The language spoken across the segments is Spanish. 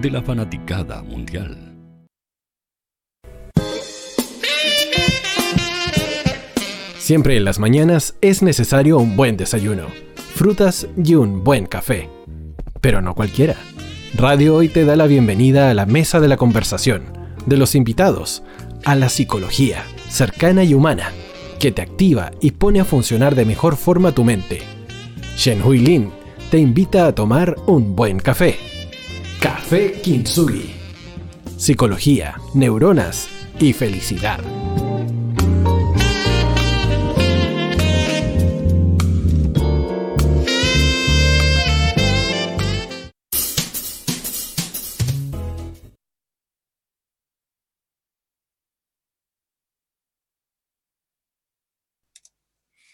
de la fanaticada mundial. Siempre en las mañanas es necesario un buen desayuno, frutas y un buen café. Pero no cualquiera. Radio Hoy te da la bienvenida a la mesa de la conversación, de los invitados, a la psicología, cercana y humana, que te activa y pone a funcionar de mejor forma tu mente. Shen Hui Lin te invita a tomar un buen café. Café Kintsugi. Psicología, neuronas y felicidad.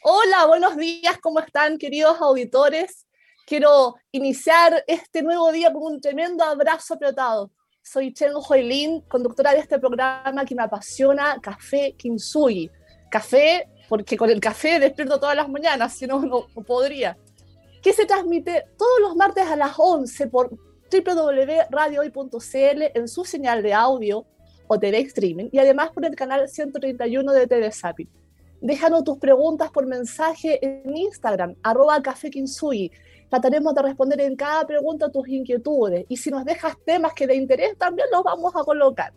Hola, buenos días, ¿cómo están queridos auditores? Quiero iniciar este nuevo día con un tremendo abrazo apretado. Soy Chen Hoilin, conductora de este programa que me apasiona, Café Kinsui. Café, porque con el café despierto todas las mañanas, si no, no podría. Que se transmite todos los martes a las 11 por www.radiohoy.cl en su señal de audio o TV streaming y además por el canal 131 de TV Sapin déjanos tus preguntas por mensaje en Instagram, arroba Café. Trataremos de responder en cada pregunta tus inquietudes y si nos dejas temas que de interés también los vamos a colocar.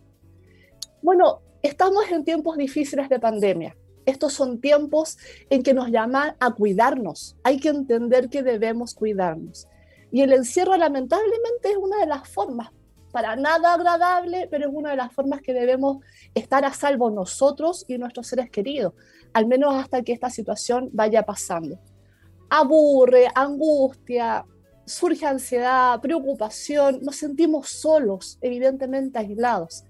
Bueno, estamos en tiempos difíciles de pandemia. Estos son tiempos en que nos llaman a cuidarnos. Hay que entender que debemos cuidarnos. Y el encierro lamentablemente es una de las formas para nada agradable, pero es una de las formas que debemos estar a salvo nosotros y nuestros seres queridos, al menos hasta que esta situación vaya pasando. Aburre, angustia, surge ansiedad, preocupación, nos sentimos solos, evidentemente aislados.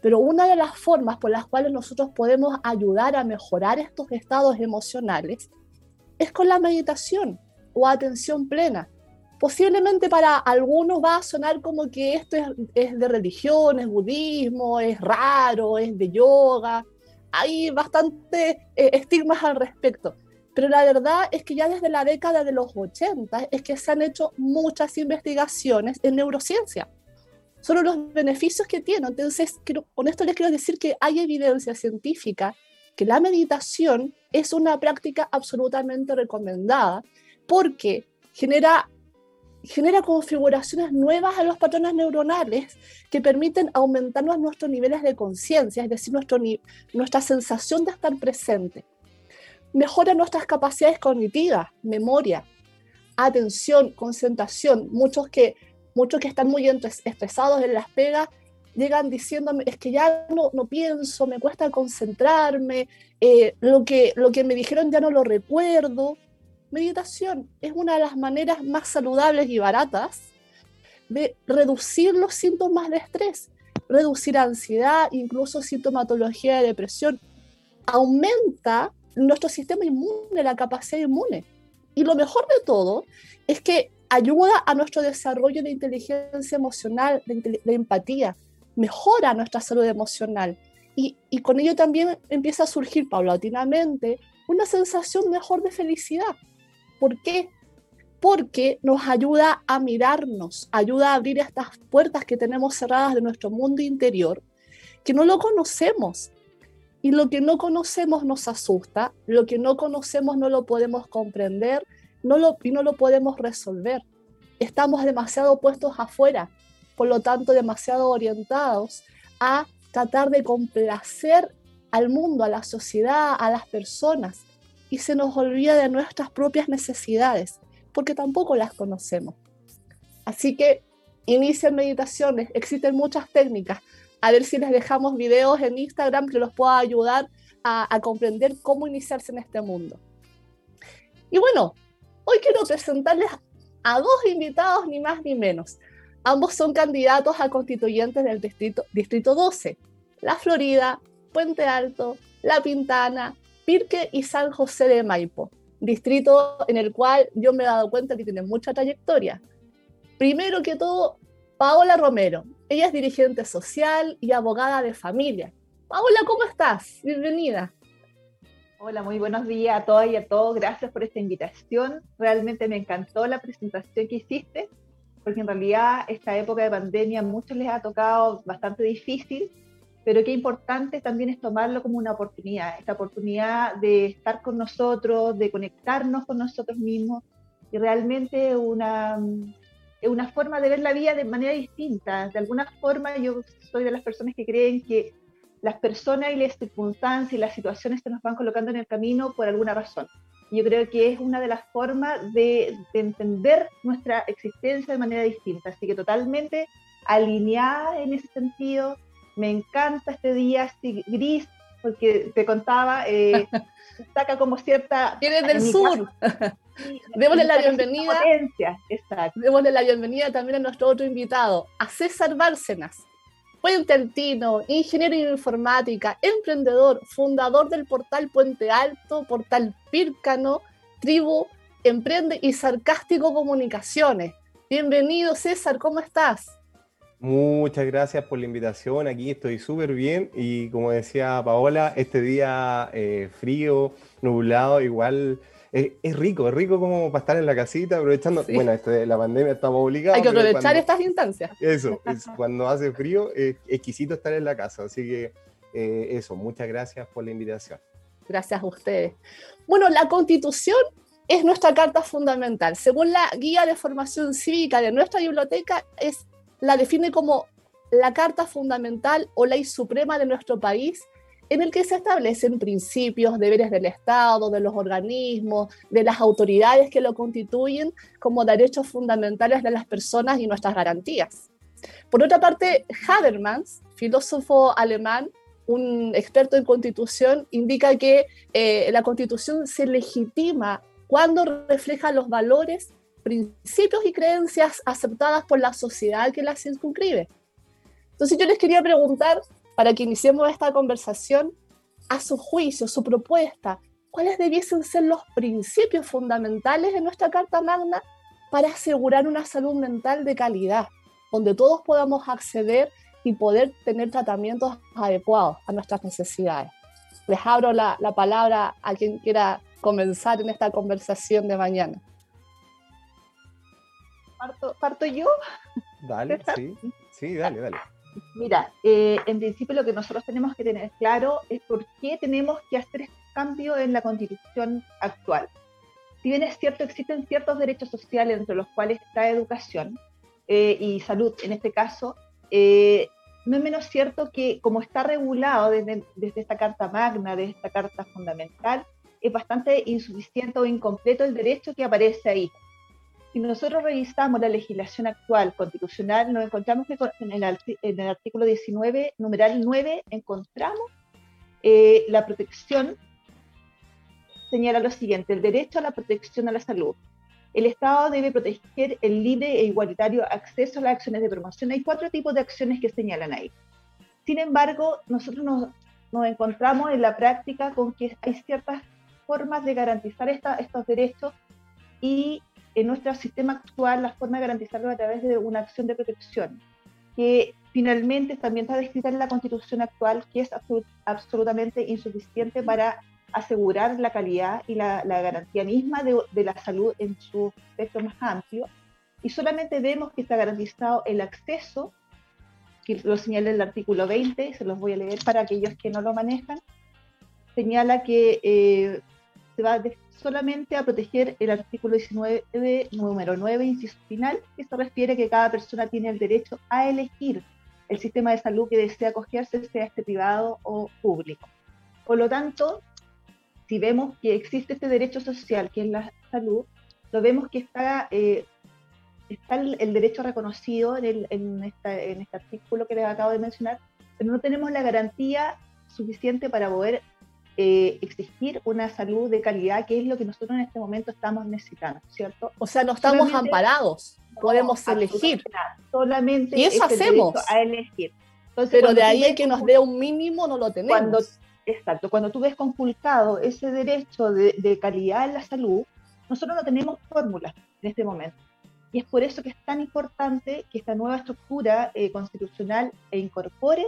Pero una de las formas por las cuales nosotros podemos ayudar a mejorar estos estados emocionales es con la meditación o atención plena posiblemente para algunos va a sonar como que esto es, de religión, es budismo, es raro, es de yoga. Hay bastante eh, estigmas al respecto. Pero la verdad es que ya desde la década de los 80 es que se han hecho muchas investigaciones en neurociencia sobre los beneficios que tiene. Entonces, con esto les quiero decir que hay evidencia científica que la meditación es una práctica absolutamente recomendada porque genera genera configuraciones nuevas a los patrones neuronales que permiten aumentarnos nuestros niveles de conciencia, es decir, nuestro, nuestra sensación de estar presente. Mejora nuestras capacidades cognitivas, memoria, atención, concentración. Muchos que, muchos que están muy estresados en las pegas llegan diciéndome, es que ya no, no pienso, me cuesta concentrarme, eh, lo, que, lo que me dijeron ya no lo recuerdo meditación es una de las maneras más saludables y baratas de reducir los síntomas de estrés, reducir ansiedad, incluso sintomatología de depresión. Aumenta nuestro sistema inmune, la capacidad inmune. Y lo mejor de todo es que ayuda a nuestro desarrollo de inteligencia emocional, de, empatía, mejora nuestra salud emocional. Y, y con ello también empieza a surgir paulatinamente una sensación mejor de felicidad. ¿Por qué? Porque nos ayuda a mirarnos, ayuda a abrir estas puertas que tenemos cerradas de nuestro mundo interior, que no lo conocemos. Y lo que no conocemos nos asusta, lo que no conocemos no lo podemos comprender no lo, y no lo podemos resolver. Estamos demasiado puestos afuera, por lo tanto demasiado orientados a tratar de complacer al mundo, a la sociedad, a las personas y se nos olvida de nuestras propias necesidades, porque tampoco las conocemos. Así que inicien meditaciones, existen muchas técnicas. A ver si les dejamos videos en Instagram que los pueda ayudar a, comprender cómo iniciarse en este mundo. Y bueno, hoy quiero presentarles a dos invitados, ni más ni menos. Ambos son candidatos a constituyentes del distrito, distrito 12, La Florida, Puente Alto, La Pintana, Pirque y San José de Maipo, distrito en el cual yo me he dado cuenta que tiene mucha trayectoria. Primero que todo, Paola Romero. Ella es dirigente social y abogada de familia. Paola, ¿cómo estás? Bienvenida. Hola, muy buenos días a todas y a todos. Gracias por esta invitación. Realmente me encantó la presentación que hiciste porque en realidad esta época de pandemia a muchos les ha tocado bastante difícil, pero qué importante también es tomarlo como una oportunidad, esta oportunidad de estar con nosotros, de conectarnos con nosotros mismos y realmente una, una forma de ver la vida de manera distinta. De alguna forma yo soy de las personas que creen que las personas y las circunstancias y las situaciones se nos van colocando en el camino por alguna razón. Yo creo que es una de las formas de, de entender nuestra existencia de manera distinta. Así que totalmente alineada en ese sentido, me encanta este día así gris, porque te contaba, eh, saca como cierta... Tienes del sur. Démosle la bienvenida. Démosle la bienvenida también a nuestro otro invitado, a César Bárcenas, Puente Altino, ingeniero en informática, emprendedor, fundador del portal Puente Alto, portal Pírcano, Tribu, Emprende y Sarcástico Comunicaciones. Bienvenido César, ¿cómo estás? Muchas gracias por la invitación. Aquí estoy súper bien y como decía Paola, este día eh, frío, nublado, igual eh, es rico, es rico como para estar en la casita, aprovechando. Bueno, esto de la pandemia estamos obligados. Hay que aprovechar estas instancias. Eso, cuando hace frío, es exquisito estar en la casa. Así que eh, eso, muchas gracias por la invitación. Gracias a ustedes. Bueno, la constitución es nuestra carta fundamental. Según la guía de formación cívica de nuestra biblioteca, es la define como la Carta Fundamental o Ley Suprema de nuestro país, en el que se establecen principios, deberes del Estado, de los organismos, de las autoridades que lo constituyen como derechos fundamentales de las personas y nuestras garantías. Por otra parte, Habermas, filósofo alemán, un experto en constitución, indica que eh, la constitución se legitima cuando refleja los valores principios y creencias aceptadas por la sociedad que las circunscribe. Entonces yo les quería preguntar, para que iniciemos esta conversación, a su juicio, su propuesta, ¿cuáles debiesen ser los principios fundamentales de nuestra Carta Magna para asegurar una salud mental de calidad, donde todos podamos acceder y poder tener tratamientos adecuados a nuestras necesidades? Les abro la, la palabra a quien quiera comenzar en esta conversación de mañana. ¿Parto, yo? Dale, sí, sí, dale, dale. Mira, eh, en principio lo que nosotros tenemos que tener claro es por qué tenemos que hacer este cambio en la constitución actual. Si bien es cierto, existen ciertos derechos sociales entre los cuales está educación eh, y salud en este caso, eh, no es menos cierto que como está regulado desde, desde esta Carta Magna, de esta Carta Fundamental, es bastante insuficiente o incompleto el derecho que aparece ahí si nosotros revisamos la legislación actual constitucional, nos encontramos que en el, en el artículo 19, numeral 9, encontramos eh, la protección, señala lo siguiente, el derecho a la protección a la salud. El Estado debe proteger el libre e igualitario acceso a las acciones de promoción. Hay cuatro tipos de acciones que señalan ahí. Sin embargo, nosotros nos, nos encontramos en la práctica con que hay ciertas formas de garantizar esta, estos derechos y en nuestro sistema actual la forma de garantizarlo a través de una acción de protección, que finalmente también está descrita en la constitución actual, que es absolutamente insuficiente para asegurar la calidad y la, garantía misma de, de, la salud en su espectro más amplio. Y solamente vemos que está garantizado el acceso, que lo señala el artículo 20, se los voy a leer para aquellos que no lo manejan, señala que eh, va solamente a proteger el artículo 19, número 9, inciso final, que se refiere a que cada persona tiene el derecho a elegir el sistema de salud que desea acogerse, sea este privado o público. Por lo tanto, si vemos que existe este derecho social, que es la salud, lo vemos que está, eh, está el, derecho reconocido en, en, este artículo que les acabo de mencionar, pero no tenemos la garantía suficiente para poder eh, exigir una salud de calidad, que es lo que nosotros en este momento estamos necesitando, ¿cierto? O sea, no estamos amparados, podemos elegir. Solamente y eso hacemos. A elegir. Pero de ahí que nos dé un mínimo no lo tenemos. Cuando, exacto, cuando tú ves conculcado ese derecho de, calidad en la salud, nosotros no tenemos fórmula en este momento. Y es por eso que es tan importante que esta nueva estructura eh, constitucional e incorpore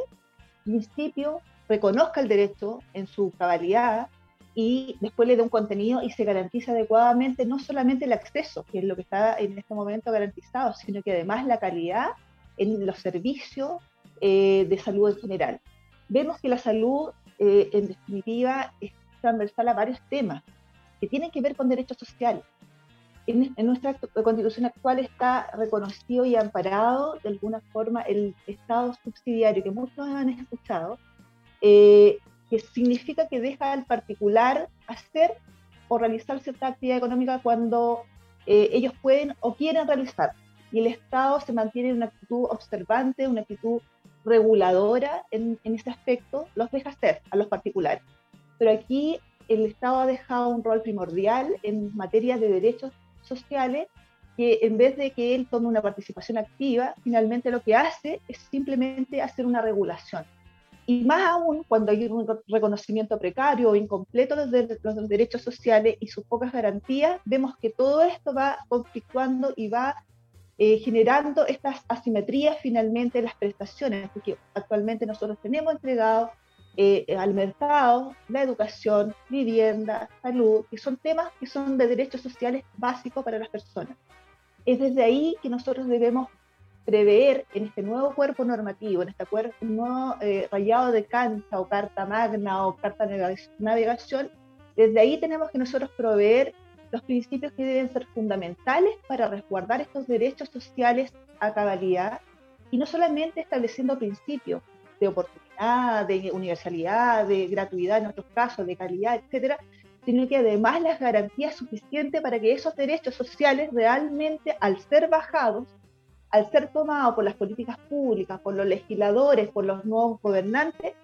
principios reconozca el derecho en su cabalidad y después le da un contenido y se garantiza adecuadamente no solamente el acceso, que es lo que está en este momento garantizado, sino que además la calidad en los servicios eh, de salud en general. Vemos que la salud, eh, en definitiva, es transversal a varios temas que tienen que ver con derechos sociales. En, nuestra constitución actual está reconocido y amparado de alguna forma el Estado subsidiario, que muchos han escuchado, eh, que significa que deja al particular hacer o realizar cierta actividad económica cuando ellos pueden o quieren realizar y el Estado se mantiene en una actitud observante, una actitud reguladora en, en ese aspecto, los deja hacer a los particulares. Pero aquí el Estado ha dejado un rol primordial en materia de derechos sociales que en vez de que él tome una participación activa, finalmente lo que hace es simplemente hacer una regulación. Y más aún cuando hay un reconocimiento precario o incompleto de los derechos sociales y sus pocas garantías, vemos que todo esto va conflictuando y va eh, generando estas asimetrías finalmente en las prestaciones, porque actualmente nosotros tenemos entregado eh, al mercado la educación, vivienda, salud, que son temas que son de derechos sociales básicos para las personas. Es desde ahí que nosotros debemos prever en este nuevo cuerpo normativo, en este nuevo eh, rayado de cancha o carta magna o carta navegación, desde ahí tenemos que nosotros proveer los principios que deben ser fundamentales para resguardar estos derechos sociales a cabalidad y no solamente estableciendo principios de oportunidad, de universalidad, de gratuidad en otros casos, de calidad, etcétera, sino que además las garantías suficientes para que esos derechos sociales realmente, al ser bajados, al ser tomados por las políticas públicas, por los legisladores, por los nuevos gobernantes,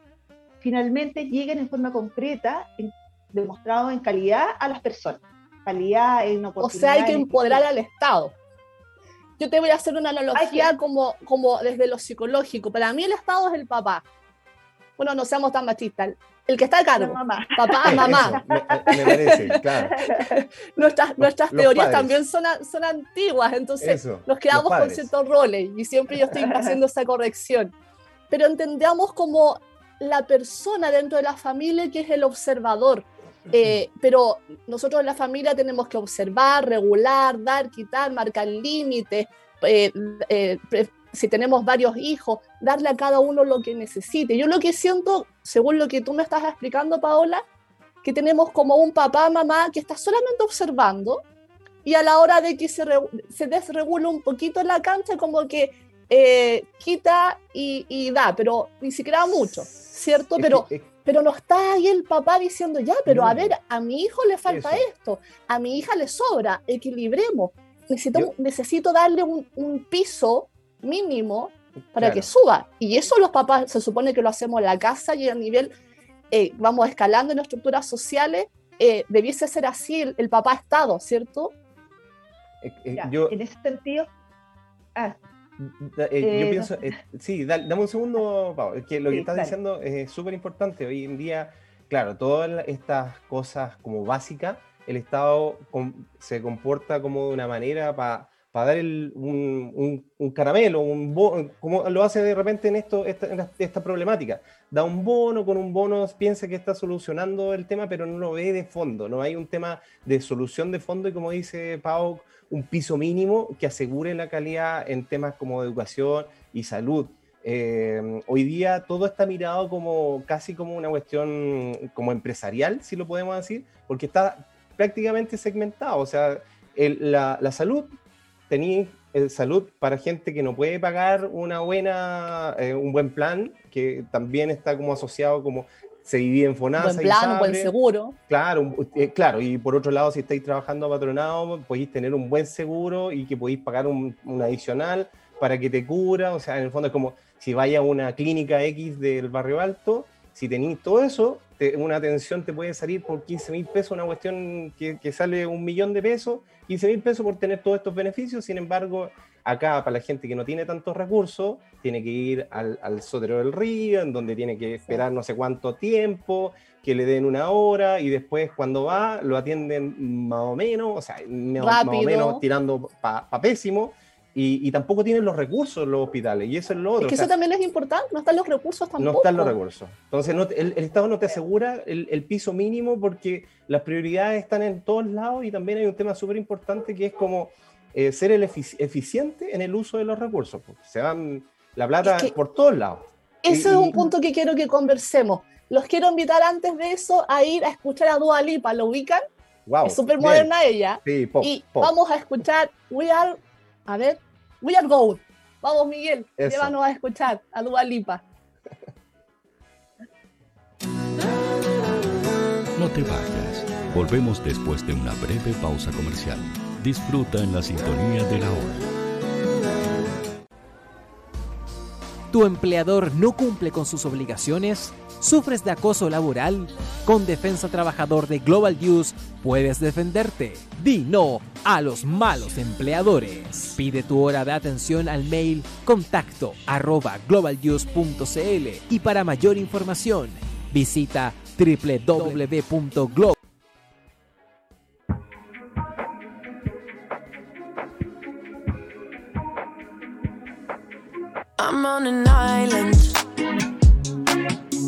finalmente lleguen en forma concreta, demostrado en calidad a las personas calidad, en oportunidad. O sea, hay que empoderar al Estado. Yo te voy a hacer una analogía como, como desde lo psicológico. Para mí el Estado es el papá. Bueno, no seamos tan machistas. El que está a cargo. Mamá. Papá, mamá. Me, parece, claro. nuestras nuestras teorías también son, son antiguas, entonces nos quedamos con ciertos roles y siempre yo estoy haciendo esa corrección. Pero entendamos como la persona dentro de la familia que es el observador, eh, pero nosotros en la familia tenemos que observar, regular, dar, quitar, marcar límites. Eh, eh, si tenemos varios hijos, darle a cada uno lo que necesite. Yo lo que siento, según lo que tú me estás explicando, Paola, que tenemos como un papá, mamá que está solamente observando y a la hora de que se, se desregula un poquito la cancha, como que quita y, da, pero ni siquiera mucho, ¿cierto? pero pero no está ahí el papá diciendo, ya, pero a ver, a mi hijo le falta esto, a mi hija le sobra, equilibremos. Necesito, necesito darle un, piso mínimo para que suba. Y eso los papás se supone que lo hacemos en la casa y a nivel, eh, vamos escalando en estructuras sociales, eh, debiese ser así el, papá Estado, ¿cierto? Eh, yo, en ese sentido, ah, eh, yo pienso, eh, sí, dame un segundo, Pau, que lo que estás diciendo es súper importante. Hoy en día, claro, todas estas cosas como básicas, el Estado se comporta como de una manera para dar un, un, caramelo, un como lo hace de repente en, esto, esta, esta problemática. Da un bono, con un bono piensa que está solucionando el tema, pero no lo ve de fondo, no hay un tema de solución de fondo y como dice Pau, un piso mínimo que asegure la calidad en temas como educación y salud. Eh, hoy día todo está mirado como casi como una cuestión como empresarial, si lo podemos decir, porque está prácticamente segmentado. O sea, la, la, salud, tenéis eh, salud para gente que no puede pagar una buena, eh, un buen plan, que también está como asociado como se divide en FONASA. Buen plan, buen seguro. Claro, eh, claro, y por otro lado, si estáis trabajando a patronado, podéis tener un buen seguro y que podéis pagar un, adicional para que te cura. O sea, en el fondo es como si vaya a una clínica X del barrio alto, si tenéis todo eso, una atención te puede salir por 15 mil pesos, una cuestión que, que, sale un millón de pesos, 15 mil pesos por tener todos estos beneficios. Sin embargo, Acá, para la gente que no tiene tantos recursos, tiene que ir al, al Sotero del Río, en donde tiene que esperar no sé cuánto tiempo, que le den una hora y después cuando va lo atienden más o menos, o sea, más o menos tirando para pésimo. Y, tampoco tienen los recursos los hospitales, y eso es lo otro. Es que eso también es importante, no están los recursos tampoco. No están los recursos. Entonces el, Estado no te asegura el, piso mínimo porque las prioridades están en todos lados y también hay un tema súper importante que es como eh, ser el eficiente en el uso de los recursos. Se van la plata por todos lados. Ese es un punto que quiero que conversemos. Los quiero invitar antes de eso a ir a escuchar a Dua Lipa, ¿lo ubican? Wow, es súper moderna ella. Sí, pop, y vamos a escuchar We Are a ver, We Are Gold. Vamos, Miguel, llévanos a escuchar a Dua Lipa. No te vayas. Volvemos después de una breve pausa comercial. Disfruta en la sintonía de la hora. ¿Tu empleador no cumple con sus obligaciones? ¿Sufres de acoso laboral? Con Defensa Trabajador de Global News puedes defenderte. Di no a los malos empleadores. Pide tu hora de atención al mail contacto arroba y para mayor información visita www.global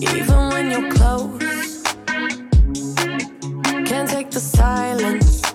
even when you're close. Can't take the silence.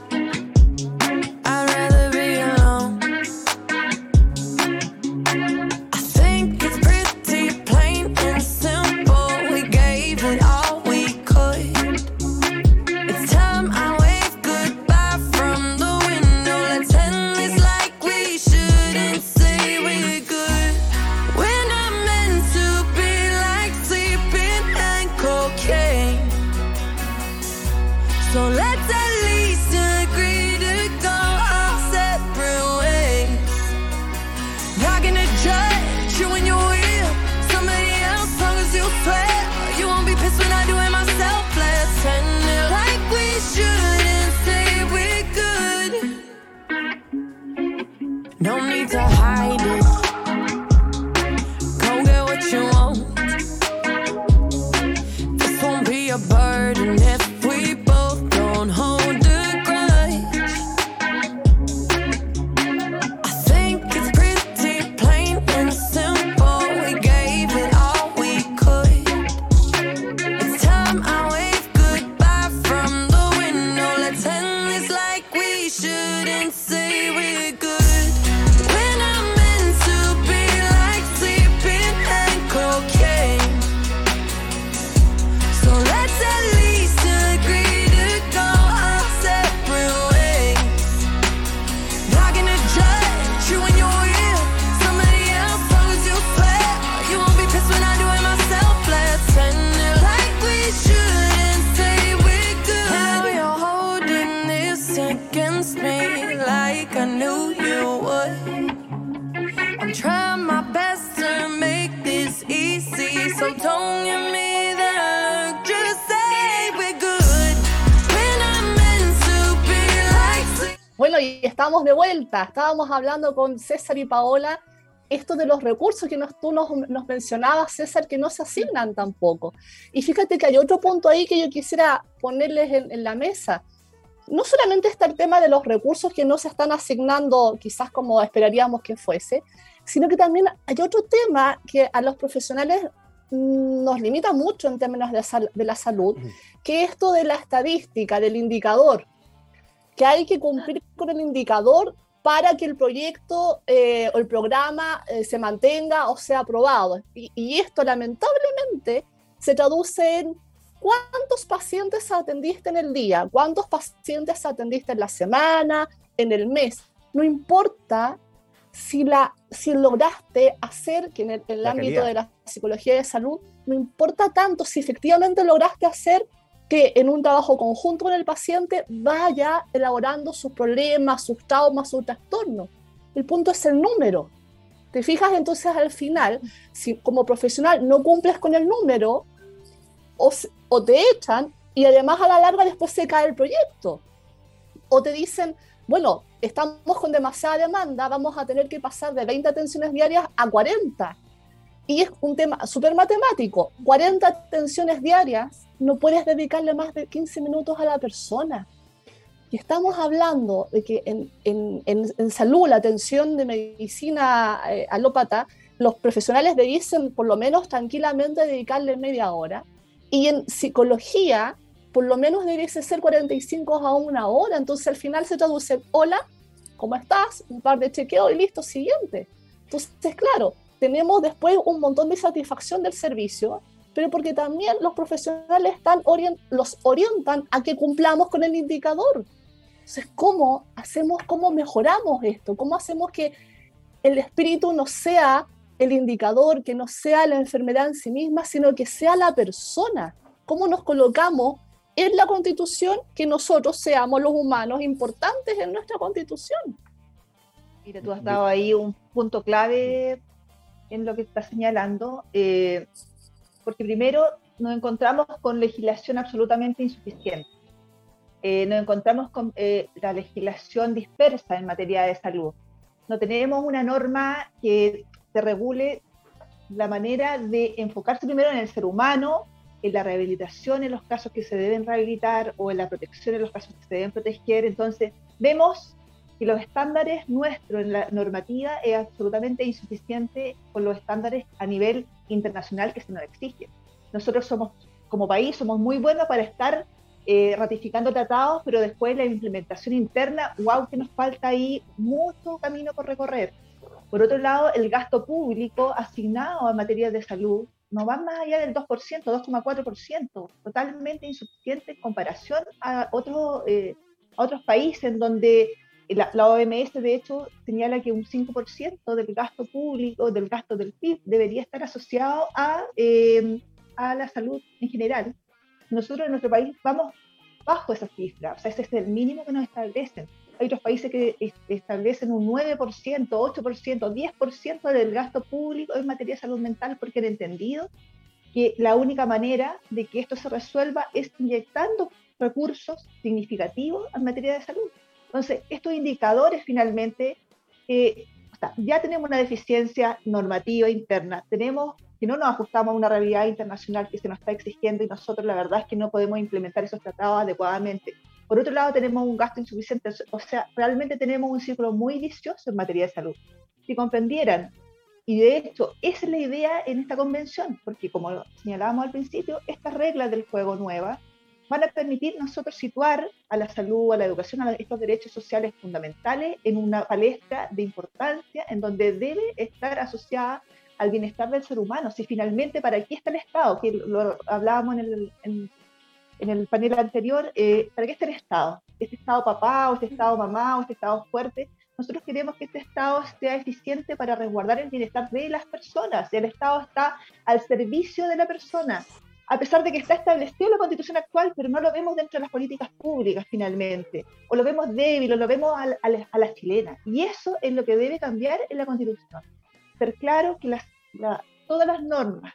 Estamos de vuelta. Estábamos hablando con César y Paola esto de los recursos que nos, tú nos, mencionabas, César, que no se asignan tampoco. Y fíjate que hay otro punto ahí que yo quisiera ponerles en, la mesa. No solamente está el tema de los recursos que no se están asignando quizás como esperaríamos que fuese, sino que también hay otro tema que a los profesionales nos limita mucho en términos de, de la salud, que es esto de la estadística, del indicador que hay que cumplir con el indicador para que el proyecto eh, o el programa eh, se mantenga o sea aprobado. Y, esto lamentablemente se traduce en cuántos pacientes atendiste en el día, cuántos pacientes atendiste en la semana, en el mes. No importa si, la, si lograste hacer que en el, ámbito de la psicología de salud, no importa tanto si efectivamente lograste hacer que en un trabajo conjunto con el paciente vaya elaborando sus problemas, sus traumas, sus trastornos. El punto es el número. Te fijas entonces al final, si como profesional no cumples con el número, o, o te echan y además a la larga después se cae el proyecto. O te dicen, bueno, estamos con demasiada demanda, vamos a tener que pasar de 20 atenciones diarias a 40. Y es un tema súper matemático. 40 atenciones diarias no puedes dedicarle más de 15 minutos a la persona. y estamos hablando de que en, en, en, salud, la atención de medicina eh, alópata, los profesionales debiesen por lo menos tranquilamente dedicarle media hora. Y en psicología, por lo menos debiese ser 45 a una hora. Entonces al final se traduce, hola, ¿cómo estás? Un par de chequeos y listo, siguiente. Entonces, claro, tenemos después un montón de satisfacción del servicio, pero porque también los profesionales están los orientan a que cumplamos con el indicador. Entonces, ¿cómo hacemos, cómo mejoramos esto? ¿Cómo hacemos que el espíritu no sea el indicador, que no sea la enfermedad en sí misma, sino que sea la persona? ¿Cómo nos colocamos en la constitución que nosotros seamos los humanos importantes en nuestra constitución? Mira, tú has dado ahí un punto clave en lo que estás señalando, eh, porque primero nos encontramos con legislación absolutamente insuficiente. Eh, nos encontramos con eh, la legislación dispersa en materia de salud. No tenemos una norma que se regule la manera de enfocarse primero en el ser humano, en la rehabilitación en los casos que se deben rehabilitar o en la protección en los casos que se deben proteger. Entonces, vemos que los estándares nuestros en la normativa es absolutamente insuficiente con los estándares a nivel internacional que se nos exigen. Nosotros somos, como país, somos muy buenos para estar eh, ratificando tratados, pero después la implementación interna, wow, que nos falta ahí mucho camino por recorrer. Por otro lado, el gasto público asignado a materia de salud no va más allá del 2%, 2,4%, totalmente insuficiente en comparación a, otros eh, a otros países en donde la, OMS, de hecho, señala que un 5% del gasto público, del gasto del PIB, debería estar asociado a, eh, a la salud en general. Nosotros en nuestro país vamos bajo esa cifra, o sea, ese es el mínimo que nos establecen. Hay otros países que establecen un 9%, 8%, 10% del gasto público en materia de salud mental porque han entendido que la única manera de que esto se resuelva es inyectando recursos significativos en materia de salud. Entonces, estos indicadores finalmente, eh, ya tenemos una deficiencia normativa interna, tenemos que no nos ajustamos a una realidad internacional que se nos está exigiendo y nosotros la verdad es que no podemos implementar esos tratados adecuadamente. Por otro lado, tenemos un gasto insuficiente, o sea, realmente tenemos un círculo muy vicioso en materia de salud. Si comprendieran, y de hecho, esa es la idea en esta convención, porque como señalábamos al principio, estas reglas del juego nuevas van a permitir nosotros situar a la salud, a la educación, a estos derechos sociales fundamentales en una palestra de importancia en donde debe estar asociada al bienestar del ser humano. Si finalmente para qué está el Estado, que lo hablábamos en el, en, el panel anterior, eh, ¿para qué está el Estado? ¿Este Estado papá o este Estado mamá o este Estado fuerte? Nosotros queremos que este Estado sea eficiente para resguardar el bienestar de las personas. El Estado está al servicio de la persona a pesar de que está establecido la constitución actual, pero no lo vemos dentro de las políticas públicas finalmente, o lo vemos débil, o lo vemos a, la, chilena. Y eso es lo que debe cambiar en la constitución. Ser claro que todas las normas,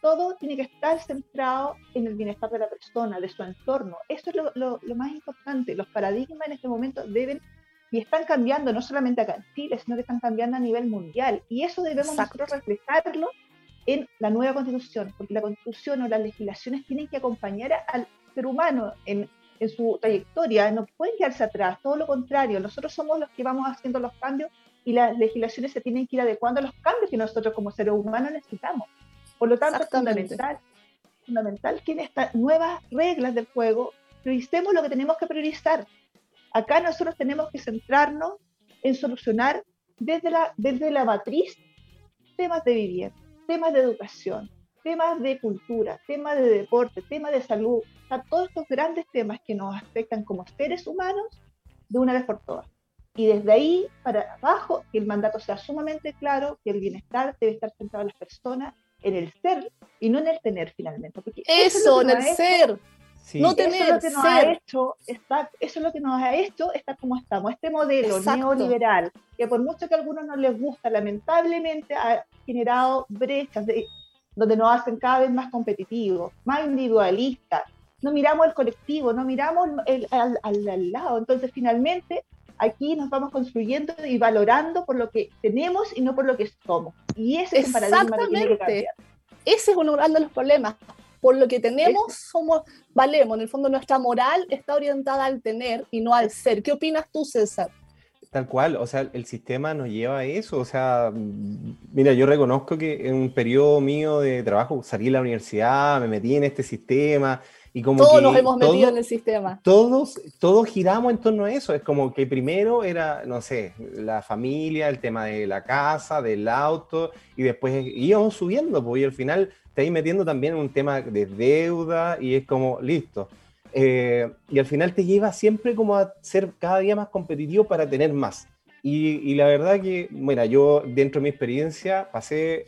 todo tiene que estar centrado en el bienestar de la persona, de su entorno. Eso es lo, más importante. Los paradigmas en este momento deben y están cambiando no solamente acá en Chile, sino que están cambiando a nivel mundial. Y eso debemos nosotros reflejarlo en la nueva constitución, porque la constitución o las legislaciones tienen que acompañar al ser humano en, en su trayectoria, no pueden quedarse atrás, todo lo contrario, nosotros somos los que vamos haciendo los cambios y las legislaciones se tienen que ir adecuando a los cambios que nosotros como seres humanos necesitamos. Por lo tanto, es fundamental, fundamental que en estas nuevas reglas del juego prioricemos lo que tenemos que priorizar. Acá nosotros tenemos que centrarnos en solucionar desde la, desde la matriz temas de vivienda temas de educación, temas de cultura, temas de deporte, temas de salud, o todos estos grandes temas que nos afectan como seres humanos de una vez por todas. Y desde ahí para abajo, que el mandato sea sumamente claro, que el bienestar debe estar centrado en las personas, en el ser y no en el tener finalmente. Porque eso, en el ser. No tener, eso es lo que nos ha hecho estar, eso es lo que nos ha hecho estar como estamos. Este modelo neoliberal, que por mucho que a algunos no les gusta, lamentablemente ha generado brechas de, donde nos hacen cada vez más competitivos, más individualistas. No miramos el colectivo, no miramos el, al, al, lado. Entonces, finalmente, aquí nos vamos construyendo y valorando por lo que tenemos y no por lo que somos. Y ese es el paradigma que tiene que cambiar. Ese es uno de los problemas por lo que tenemos, somos, valemos. En el fondo, nuestra moral está orientada al tener y no al ser. ¿Qué opinas tú, César? Tal cual, o sea, el sistema nos lleva a eso. O sea, mira, yo reconozco que en un periodo mío de trabajo salí de la universidad, me metí en este sistema, y como todos nos hemos metido en el sistema. Todos, todos giramos en torno a eso. Es como que primero era, no sé, la familia, el tema de la casa, del auto, y después íbamos subiendo, pues, y al final te ahí metiendo también en un tema de deuda, y es como, listo. Eh, y al final te lleva siempre como a ser cada día más competitivo para tener más. Y, y la verdad que, bueno, yo dentro de mi experiencia pasé,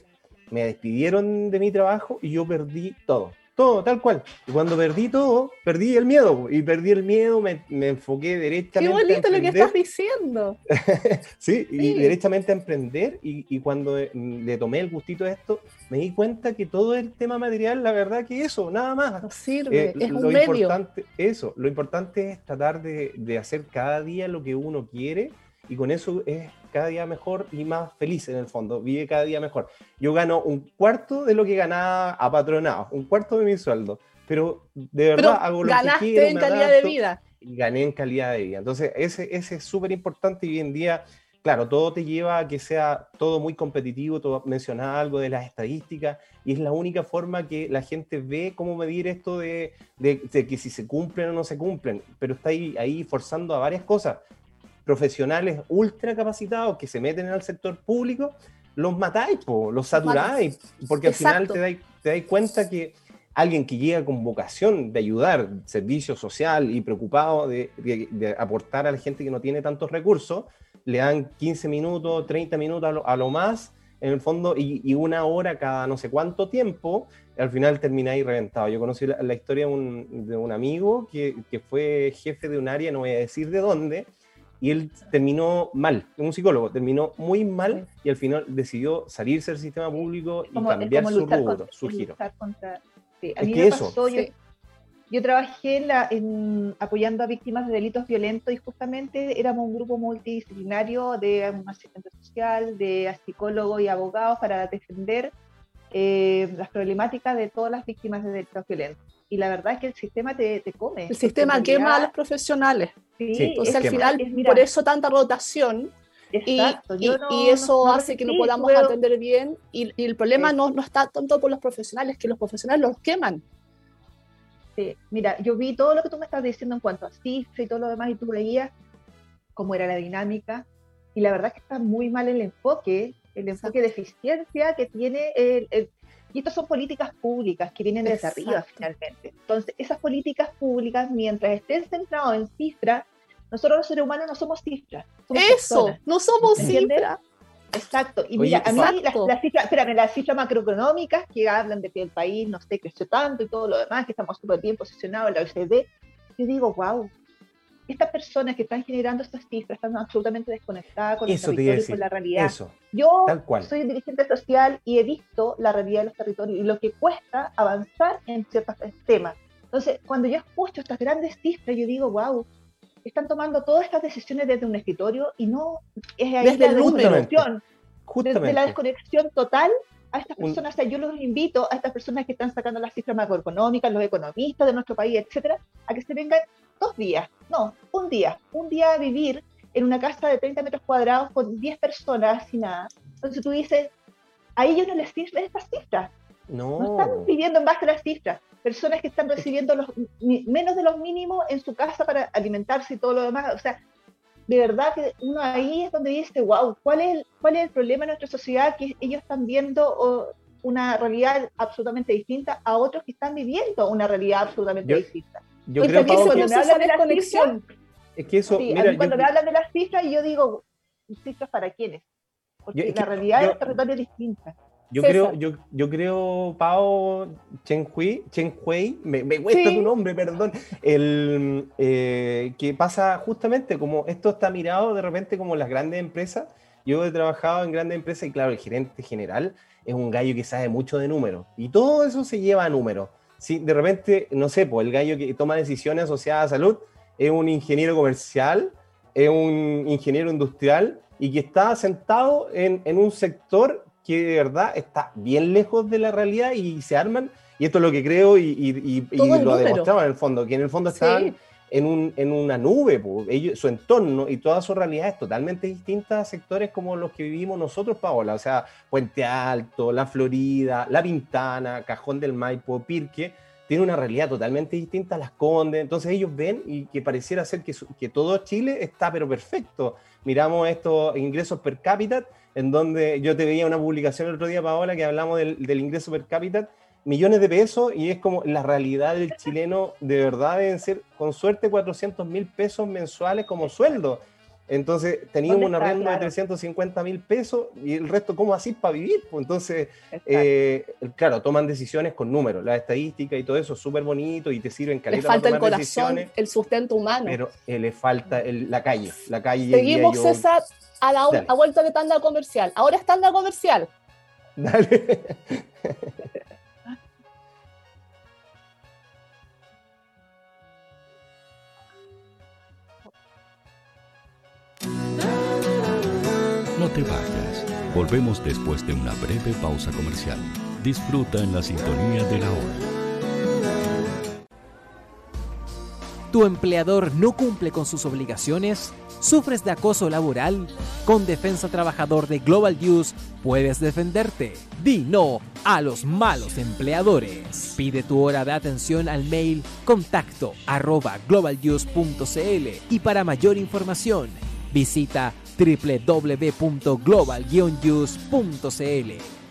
me despidieron de mi trabajo y yo perdí todo todo, tal cual. Y cuando perdí todo, perdí el miedo. Y perdí el miedo, me, me enfoqué derechamente. Qué bonito lo que estás diciendo. sí, y derechamente a emprender. Y, y, cuando eh, le tomé el gustito a esto, me di cuenta que todo el tema material, la verdad que eso, nada más. No sirve, eh, es lo un medio. Importante, eso, lo importante es tratar de, de hacer cada día lo que uno quiere. Y con eso es cada día mejor y más feliz en el fondo, vive cada día mejor. Yo gano un cuarto de lo que ganaba a patronado, un cuarto de mi sueldo, pero de verdad hago lo que quiero. en calidad de vida. Y gané en calidad de vida. Entonces, ese, ese es súper importante y hoy en día, claro, todo te lleva a que sea todo muy competitivo, todo mencionaba algo de las estadísticas y es la única forma que la gente ve cómo medir esto de, de, de que si se cumplen o no se cumplen, pero está ahí, ahí forzando a varias cosas profesionales ultra capacitados que se meten en el sector público, los matáis, los saturáis, porque al final te dais, te dais cuenta que alguien que llega con vocación de ayudar, servicio social y preocupado de, de, de, aportar a la gente que no tiene tantos recursos, le dan 15 minutos, 30 minutos a lo, a lo más, en el fondo, y, y, una hora cada no sé cuánto tiempo, al final termináis reventado. Yo conocí la, la historia de un, de un amigo que, que, fue jefe de un área, no voy a decir de dónde, y él terminó mal, un psicólogo, terminó muy mal y al final decidió salirse del sistema público y como, cambiar su rubro, contra, su giro. Contra, sí. A es mí que me eso, pasó, sí. yo, yo, trabajé en la, en, apoyando a víctimas de delitos violentos y justamente éramos un grupo multidisciplinario de un asistente social, de psicólogos y abogados para defender eh, las problemáticas de todas las víctimas de delitos violentos y la verdad es que el sistema te, te come. El sistema quema a los profesionales. Sí, sí Entonces al final, es, mira, por eso tanta rotación. Exacto, y, no, y, eso no, hace que no podamos puedo... atender bien y, y el problema no, no, está tanto por los profesionales, que los profesionales los queman. Sí, mira, yo vi todo lo que tú me estás diciendo en cuanto a cifras y todo lo demás y tú veías cómo era la dinámica y la verdad es que está muy mal el enfoque, el enfoque Exacto. de eficiencia que tiene el, el y estas son políticas públicas que vienen desde Exacto. arriba finalmente. Entonces, esas políticas públicas, mientras estén centradas en cifras, nosotros los seres humanos no somos cifras. Somos Eso, personas, no somos cifras. Exacto. Y mira, Oye, a mí las, las, cifras, espérame, las cifras macroeconómicas que hablan de que el país, no sé, creció tanto y todo lo demás, que estamos súper bien posicionados en la OECD, yo digo, wow, estas personas que están generando estas cifras están absolutamente desconectadas con eso el territorio y con la realidad. Eso, Yo soy dirigente social y he visto la realidad de los territorios y lo que cuesta avanzar en ciertos temas. Entonces, cuando yo escucho estas grandes cifras, yo digo, wow, están tomando todas estas decisiones desde un escritorio y no es ahí desde la desconexión, desde la desconexión total a estas personas, o sea, yo los invito a estas personas que están sacando las cifras macroeconómicas, los economistas de nuestro país, etcétera, a que se vengan dos días, no, un día, un día a vivir en una casa de 30 metros cuadrados con 10 personas sin nada. Entonces tú dices, a ellos no les sirve estas cifras. No. no están viviendo en base a las cifras. Personas que están recibiendo los, menos de los mínimos en su casa para alimentarse y todo lo demás. O sea, de verdad que uno ahí es donde dice, wow, ¿cuál es el, cuál es el problema en nuestra sociedad? Que ellos están viendo oh, una realidad absolutamente distinta a otros que están viviendo una realidad absolutamente yo, distinta. Yo creo que cuando me hablan de la conexión, es que eso, sí, mira, cuando yo, me hablan de las cifras, yo digo, ¿cifras para quiénes? Porque yo, la realidad del territorio es distinta. Yo creo, yo, yo creo, Pao Chen Hui, Chen Hui me, me cuesta sí. tu nombre, perdón, el, eh, que pasa justamente como esto está mirado de repente como las grandes empresas. Yo he trabajado en grandes empresas y claro, el gerente general es un gallo que sabe mucho de números y todo eso se lleva a números. Si de repente, no sé, pues el gallo que toma decisiones asociadas a salud es un ingeniero comercial, es un ingeniero industrial y que está sentado en, en un sector que de verdad está bien lejos de la realidad y se arman. Y esto es lo que creo y, lo demostraba en el fondo, que en el fondo están en, un, en una nube, ellos, su entorno y toda su realidad es totalmente distinta a sectores como los que vivimos nosotros, Paola. O sea, Puente Alto, La Florida, La Pintana, Cajón del Maipo, Pirque, tiene una realidad totalmente distinta a Las Condes. Entonces ellos ven y que pareciera ser que, que todo Chile está pero perfecto. Miramos estos ingresos per cápita, en donde yo te veía una publicación el otro día, Paola, que hablamos del, del ingreso per cápita millones de pesos y es como la realidad del chileno de verdad deben ser con suerte 400 mil pesos mensuales como sueldo. Entonces teníamos una renta de 350 mil pesos y el resto, ¿cómo así para vivir? Pues entonces, eh, claro, toman decisiones con números, la estadística y todo eso es súper bonito y te sirven caleta. Le falta el corazón, el sustento humano. Pero eh, le falta la calle, la calle. Seguimos, César, a la a vuelta de tanda comercial. Ahora es tanda comercial. Dale. No te vayas. Volvemos después de una breve pausa comercial. Disfruta en la sintonía de la hora. ¿Tu empleador no cumple con sus obligaciones? ¿Sufres de acoso laboral? Con Defensa Trabajador de Global News puedes defenderte. Di no a los malos empleadores. Pide tu hora de atención al mail contacto arroba globalnews.cl y para mayor información visita www.global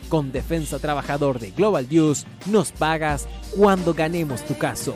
Con Defensa Trabajador de Global News nos pagas cuando ganemos tu caso.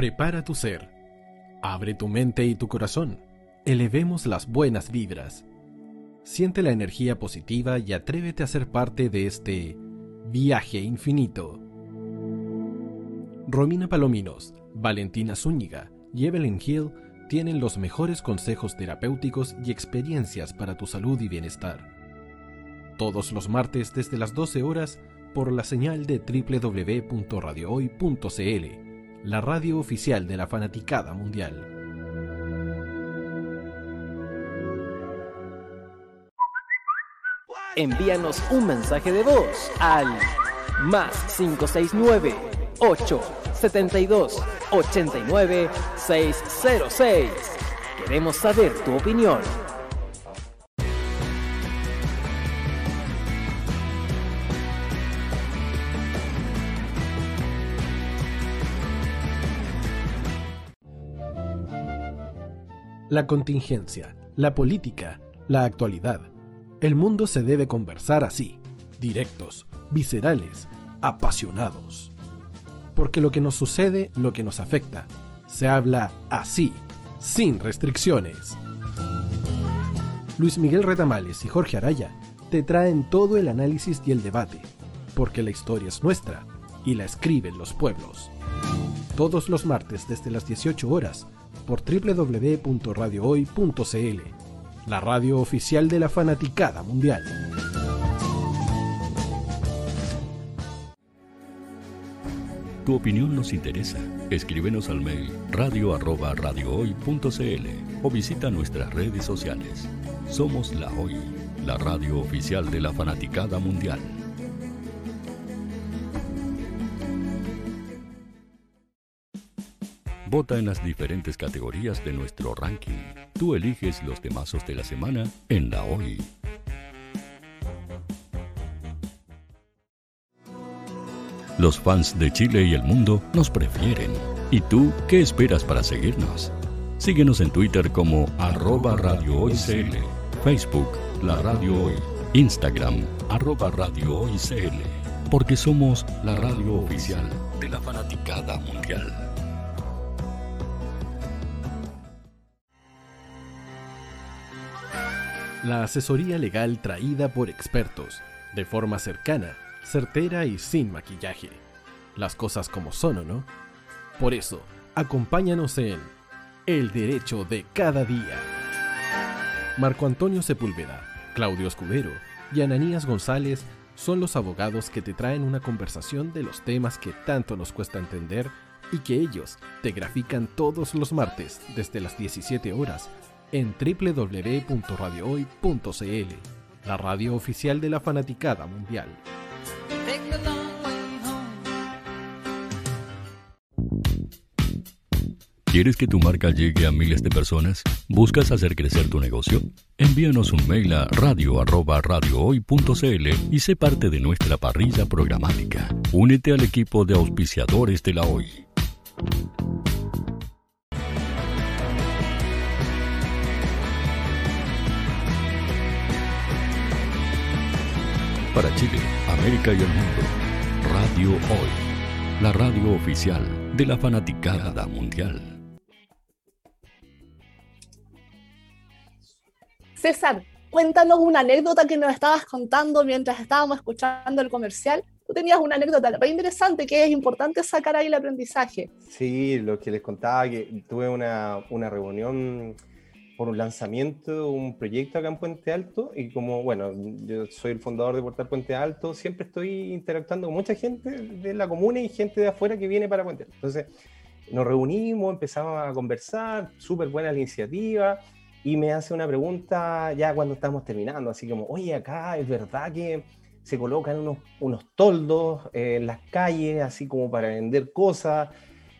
Prepara tu ser. Abre tu mente y tu corazón. Elevemos las buenas vibras. Siente la energía positiva y atrévete a ser parte de este viaje infinito. Romina Palominos, Valentina Zúñiga y Evelyn Hill tienen los mejores consejos terapéuticos y experiencias para tu salud y bienestar. Todos los martes desde las 12 horas por la señal de www.radiohoy.cl la radio oficial de la fanaticada mundial. Envíanos un mensaje de voz al más 569 872 89 606. Queremos saber tu opinión. La contingencia, la política, la actualidad. El mundo se debe conversar así, directos, viscerales, apasionados. Porque lo que nos sucede, lo que nos afecta, se habla así, sin restricciones. Luis Miguel Retamales y Jorge Araya te traen todo el análisis y el debate, porque la historia es nuestra y la escriben los pueblos. Todos los martes desde las 18 horas por www.radiohoy.cl, la radio oficial de la fanaticada mundial. Tu opinión nos interesa. Escríbenos al mail radio@radiohoy.cl o visita nuestras redes sociales. Somos La Hoy, la radio oficial de la fanaticada mundial. Vota en las diferentes categorías de nuestro ranking. Tú eliges los temazos de la semana en la hoy. Los fans de Chile y el mundo nos prefieren. ¿Y tú qué esperas para seguirnos? Síguenos en Twitter como arroba Radio Hoy Facebook, La Radio Hoy. Instagram, arroba Radio Hoy CL. Porque somos la radio oficial de la fanaticada mundial. La asesoría legal traída por expertos, de forma cercana, certera y sin maquillaje. Las cosas como son, ¿o no? Por eso, acompáñanos en El Derecho de Cada Día. Marco Antonio Sepúlveda, Claudio Escudero y Ananías González son los abogados que te traen una conversación de los temas que tanto nos cuesta entender y que ellos te grafican todos los martes desde las 17 horas en www.radiohoy.cl, la radio oficial de la fanaticada mundial. ¿Quieres que tu marca llegue a miles de personas? ¿Buscas hacer crecer tu negocio? Envíanos un mail a radio@radiohoy.cl y sé parte de nuestra parrilla programática. Únete al equipo de auspiciadores de la Hoy. Para Chile, América y el mundo, Radio Hoy, la radio oficial de la fanaticada mundial. César, cuéntanos una anécdota que nos estabas contando mientras estábamos escuchando el comercial. Tú tenías una anécdota muy interesante que es importante sacar ahí el aprendizaje. Sí, lo que les contaba, que tuve una, una reunión por un lanzamiento, un proyecto acá en Puente Alto y como, bueno, yo soy el fundador de Portal Puente Alto, siempre estoy interactuando con mucha gente de la comuna y gente de afuera que viene para Puente Alto. Entonces, nos reunimos, empezamos a conversar, súper buena la iniciativa y me hace una pregunta ya cuando estamos terminando, así como, oye, acá es verdad que se colocan unos, unos toldos en las calles, así como para vender cosas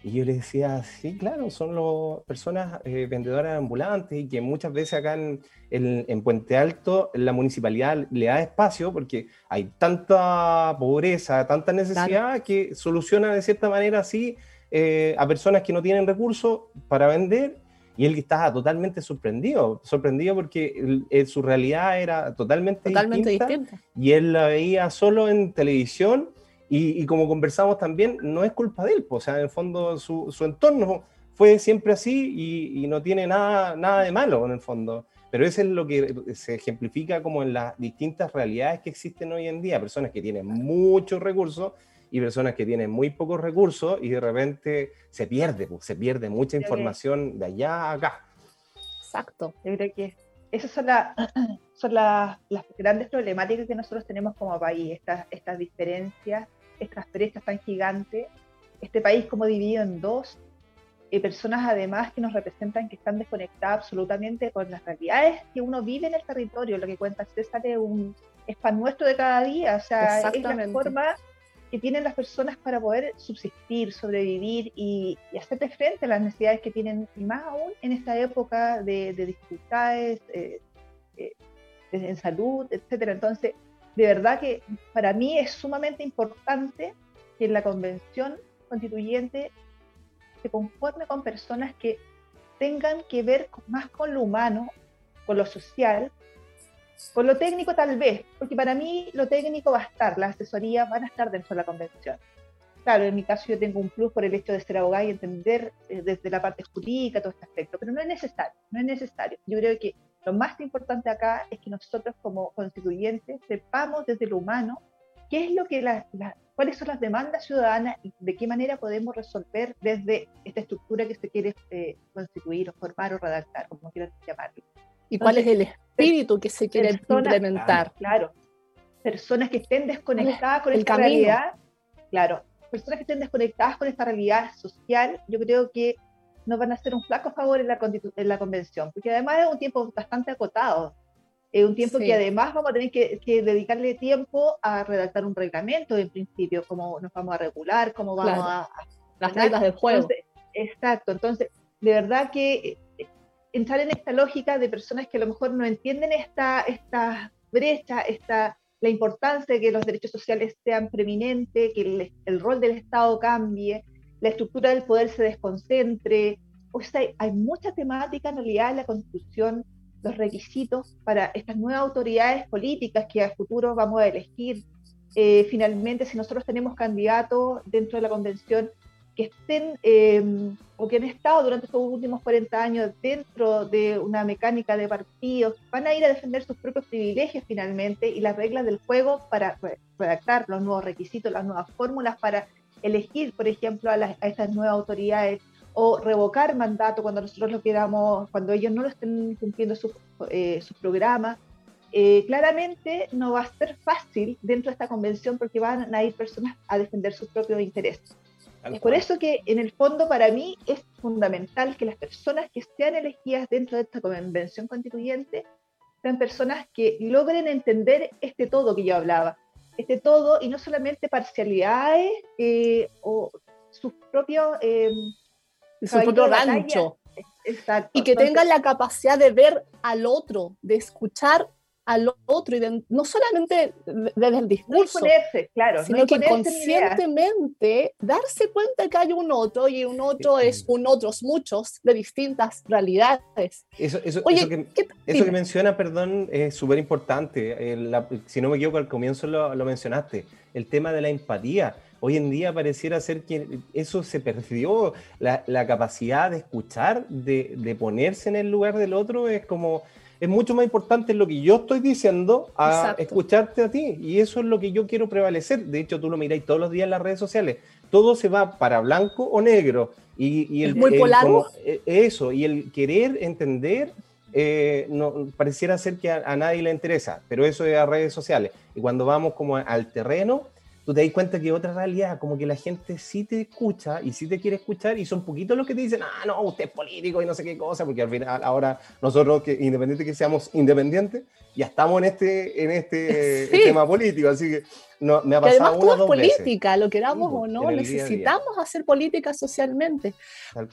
y yo le decía, sí, claro, son las personas eh, vendedoras ambulantes y que muchas veces acá en, en, Puente Alto la municipalidad le da espacio porque hay tanta pobreza, tanta necesidad que soluciona de cierta manera así eh, a personas que no tienen recursos para vender. Y él estaba totalmente sorprendido, sorprendido porque su realidad era totalmente, totalmente distinta, y él la veía solo en televisión y, como conversamos también, no es culpa de él, o sea, en el fondo su, su entorno fue siempre así y, y, no tiene nada, nada de malo en el fondo. Pero eso es lo que se ejemplifica como en las distintas realidades que existen hoy en día, personas que tienen muchos recursos y personas que tienen muy pocos recursos y de repente se pierde, se pierde mucha información de allá a acá. Exacto, yo creo que esas son, la, son las grandes problemáticas que nosotros tenemos como país, estas, estas diferencias estas brechas tan gigantes, este país como dividido en dos, y personas además que nos representan que están desconectadas absolutamente con las realidades que uno vive en el territorio, lo que cuenta César es un es pan nuestro de cada día, o sea, es la forma que tienen las personas para poder subsistir, sobrevivir y, y hacerle frente a las necesidades que tienen, y más aún en esta época de, dificultades eh, eh, en salud, etcétera. Entonces, de verdad que para mí es sumamente importante que la convención constituyente se conforme con personas que tengan que ver más con lo humano, con lo social, con lo técnico tal vez, porque para mí lo técnico va a estar, las asesorías van a estar dentro de la convención. Claro, en mi caso yo tengo un plus por el hecho de ser abogada y entender eh, desde la parte jurídica todo este aspecto, pero no es necesario, no es necesario. Yo creo que lo más importante acá es que nosotros como constituyentes sepamos desde lo humano qué es lo que la, cuáles son las demandas ciudadanas y de qué manera podemos resolver desde esta estructura que se quiere eh, constituir o formar o redactar, como quieran llamarlo. ¿Y cuál es el espíritu que se quiere implementar? Claro, personas que estén desconectadas con esta realidad, claro, personas que estén desconectadas con esta realidad social, yo creo que nos van a hacer un flaco favor en la, en la convención, porque además es un tiempo bastante acotado. Es un tiempo que además vamos a tener que, dedicarle tiempo a redactar un reglamento en principio, cómo nos vamos a regular, cómo vamos a, Las reglas del juego. exacto, entonces, de verdad que eh, entrar en esta lógica de personas que a lo mejor no entienden esta, esta brecha, esta, la importancia de que los derechos sociales sean preeminentes, que el, el rol del Estado cambie, la estructura del poder se desconcentre. O sea, hay mucha temática en realidad en la Constitución los requisitos para estas nuevas autoridades políticas que a futuro vamos a elegir. Eh, finalmente, si nosotros tenemos candidatos dentro de la convención que estén eh, o que han estado durante estos últimos 40 años dentro de una mecánica de partidos, van a ir a defender sus propios privilegios finalmente y las reglas del juego para redactar los nuevos requisitos, las nuevas fórmulas para elegir, por ejemplo, a, a estas nuevas autoridades o revocar mandato cuando nosotros lo queramos, cuando ellos no lo estén cumpliendo sus eh, programas. Eh, claramente no va a ser fácil dentro de esta convención porque van a ir personas a defender sus propios intereses. Es por eso que en el fondo para mí es fundamental que las personas que sean elegidas dentro de esta convención constituyente sean personas que logren entender este todo que yo hablaba, este todo y no solamente parcialidades eh, o sus propios su propio rancho. Exacto. Y que tengan la capacidad de ver al otro, de escuchar al otro y no solamente desde el discurso, claro, sino que conscientemente darse cuenta que hay un otro y un otro es un otros muchos de distintas realidades. Eso, eso, eso, que, eso que, menciona, perdón, es súper importante. Si no me equivoco, al comienzo lo, lo mencionaste, el tema de la empatía. Hoy en día pareciera ser que eso se perdió, la, la capacidad de escuchar, de, de, ponerse en el lugar del otro, es como, es mucho más importante lo que yo estoy diciendo a escucharte a ti. Y eso es lo que yo quiero prevalecer. De hecho, tú lo miráis todos los días en las redes sociales. Todo se va para blanco o negro. Y, y el, es muy polar. E, eso, y el querer entender eh, no, pareciera ser que a, a, nadie le interesa, pero eso es a redes sociales. Y cuando vamos como al terreno, tú te das cuenta que otra realidad, como que la gente sí te escucha y sí te quiere escuchar y son poquitos los que te dicen, ah, no, usted es político y no sé qué cosa, porque al final ahora nosotros, que independiente que seamos independientes, ya estamos en este, en este tema político, así que no, me ha pasado además todo es política, lo queramos o no, necesitamos hacer política socialmente.